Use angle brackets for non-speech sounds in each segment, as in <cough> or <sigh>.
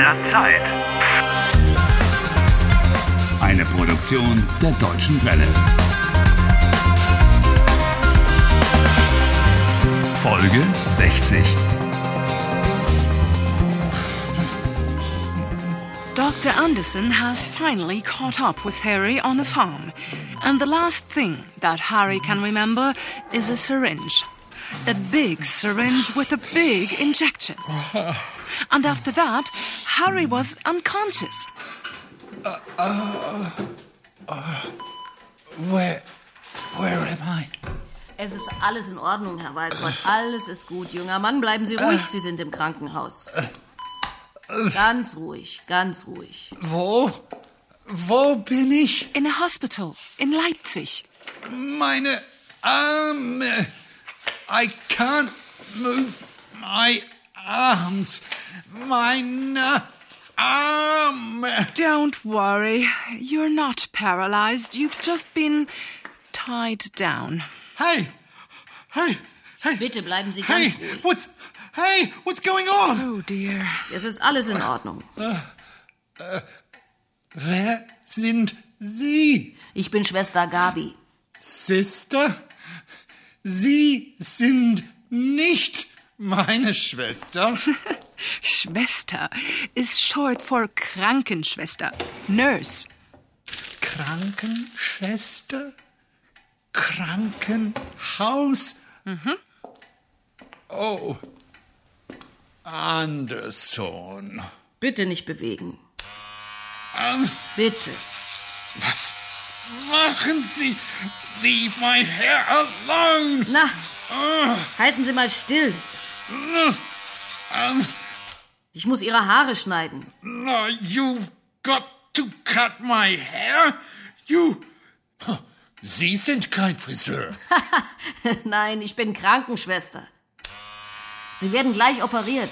der Zeit. Eine Produktion der Deutschen Welle. Folge 60. Dr. Anderson has finally caught up with Harry on a farm, and the last thing that Harry can remember is a syringe. A big syringe with a big injection. And after that, Harry was unconscious. Where, where am I? Es ist alles in Ordnung, Herr Walcott. Alles ist gut, junger Mann. Bleiben Sie ruhig. Sie sind im Krankenhaus. Ganz ruhig, ganz ruhig. Wo? Wo bin ich? In a hospital in Leipzig. Meine Arme. I can't move my arms. Meine Arme. Don't worry. You're not paralyzed. You've just been tied down. Hey, hey, hey. Bitte bleiben Sie Hey, ganz ruhig. what's, hey, what's going on? Oh dear. Es ist alles in Ordnung. Wer sind Sie? Ich bin Schwester Gabi. Sister? Sie sind nicht meine Schwester. <laughs> Schwester is short for Krankenschwester. Nurse. Krankenschwester? Krankenhaus? Oh. Anderson. Bitte nicht bewegen. Ähm, Bitte. was machen Sie? Leave my hair alone. Na, halten Sie mal still. Ähm, Ich muss Ihre Haare schneiden. no, you've got to cut my hair. You. Sie sind kein Friseur. <laughs> Nein, ich bin Krankenschwester. Sie werden gleich operiert.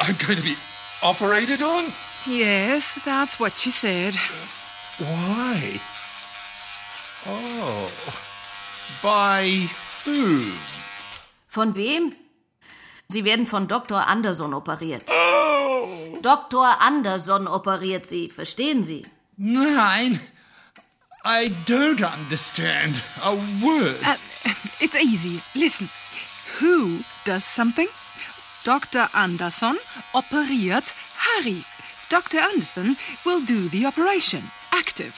I'm going to be operated on? Yes, that's what she said. Why? Oh. By whom? Von wem? Sie werden von Dr. Anderson operiert. Dr. Anderson operiert Sie, verstehen Sie? Nein. I don't understand a word. Uh, it's easy. Listen. Who does something? Dr. Anderson operiert Harry. Dr. Anderson will do the operation. Active.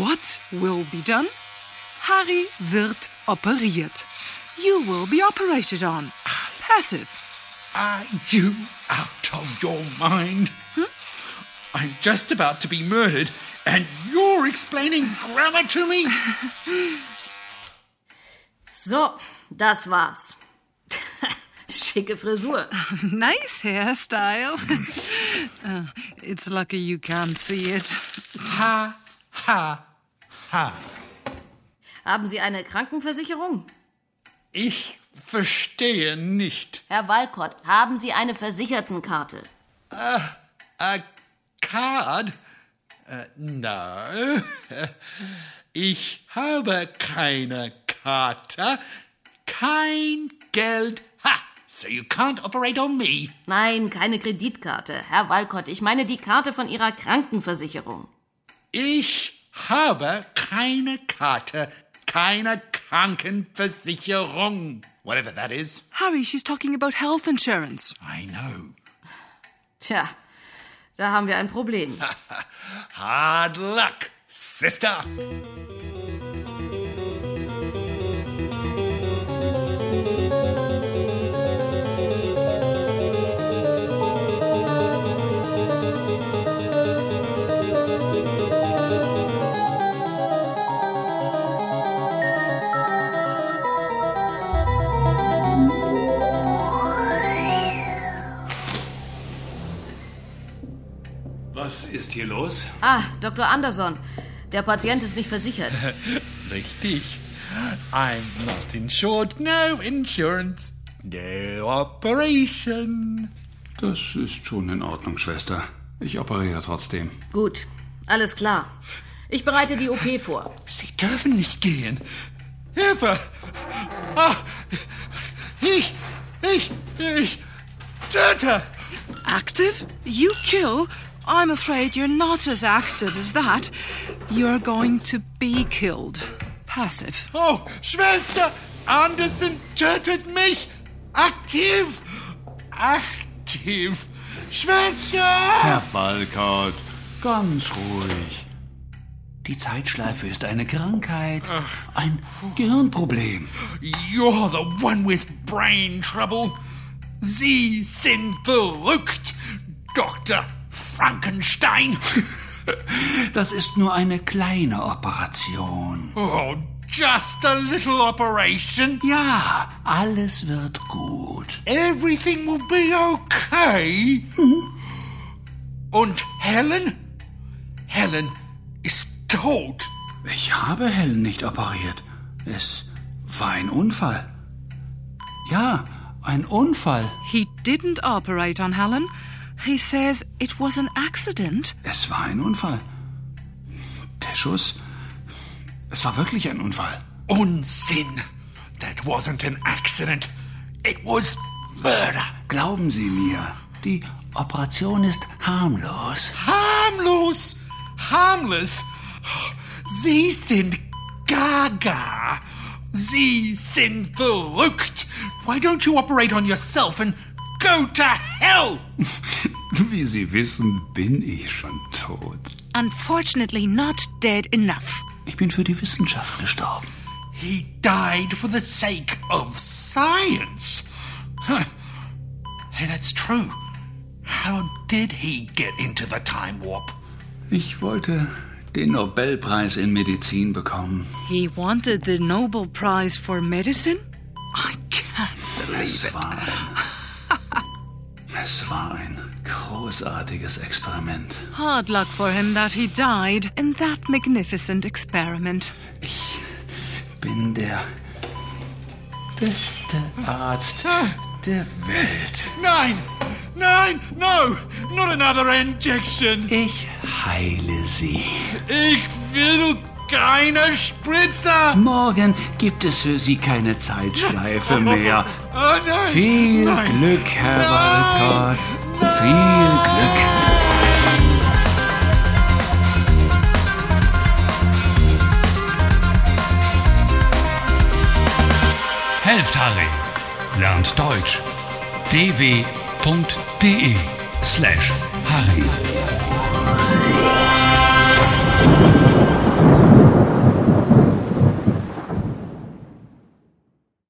What will be done? Harry wird operiert. You will be operated on. Passive. Are you out of your mind? Hmm? I'm just about to be murdered, and you're explaining grammar to me? <laughs> So, das war's. Schicke Frisur. <laughs> Nice hairstyle. <laughs> Uh, it's lucky you can't see it. Ha, ha, ha. Haben Sie eine Krankenversicherung? Ich verstehe nicht. Herr Walcott, haben Sie eine Versichertenkarte? A card? Äh, no. <laughs> Ich habe keine Karte. Kein Geld. So you can't operate on me. Nein, keine Kreditkarte. Herr Walcott, ich meine die Karte von Ihrer Krankenversicherung. Ich habe keine Karte. Keine Krankenversicherung. Whatever that is. Harry, she's talking about health insurance. I know. Tja, da haben wir ein Problem. <laughs> Hard luck, sister. Was ist hier los? Ah, Dr. Anderson, der Patient ist nicht versichert. <laughs> Richtig. I'm not insured. No insurance. No operation. Das ist schon in Ordnung, Schwester. Ich operiere trotzdem. Gut, alles klar. Ich bereite die OP vor. Sie dürfen nicht gehen. Hilfe! Ah, ich, ich, ich töte! Active? You kill? I'm afraid you're not as active as that. You're going to be killed. Passive. Oh, Schwester, Anderson tötet mich. Aktiv. Aktiv. Schwester! Herr Falkert, ganz ruhig. Die Zeitschleife ist eine Krankheit, ein Gehirnproblem. You're the one with brain trouble. Sie sind verrückt, Dr. Frankenstein. <laughs> Das ist nur eine kleine Operation. Oh, just a little operation. Ja, alles wird gut. Everything will be okay. Und Helen? Helen ist tot. Ich habe Helen nicht operiert. Es war ein Unfall. Ja, ein Unfall. He didn't operate on Helen. He says it was an accident. Es war ein Unfall. Der Schuss. Es war wirklich ein Unfall. Unsinn. That wasn't an accident. It was murder. Glauben Sie mir, die Operation ist harmlos. Harmlos. Harmless. Sie sind gaga. Sie sind verrückt. Why don't you operate on yourself and go to hell? <laughs> Wie Sie wissen, bin ich schon tot. Unfortunately, not dead enough. Ich bin für die Wissenschaft gestorben. He died for the sake of science. Huh. Hey, that's true. How did he get into the time warp? Ich wollte den Nobelpreis in Medizin bekommen. He wanted the Nobel Prize for Medicine? I can't believe Es it. Es war ein großartiges Experiment. Hard luck for him that he died in that magnificent experiment. Ich bin der beste Arzt der Welt. Nein, nein, no, not another injection. Ich heile Sie. Ich will keine Spritzer. Morgen gibt es für Sie keine Zeitschleife <laughs> mehr. Oh nein. Viel nein. Glück, Herr Nein. Walcott. Viel Glück. Helft Harry. Lernt Deutsch. dw.de slash Harry.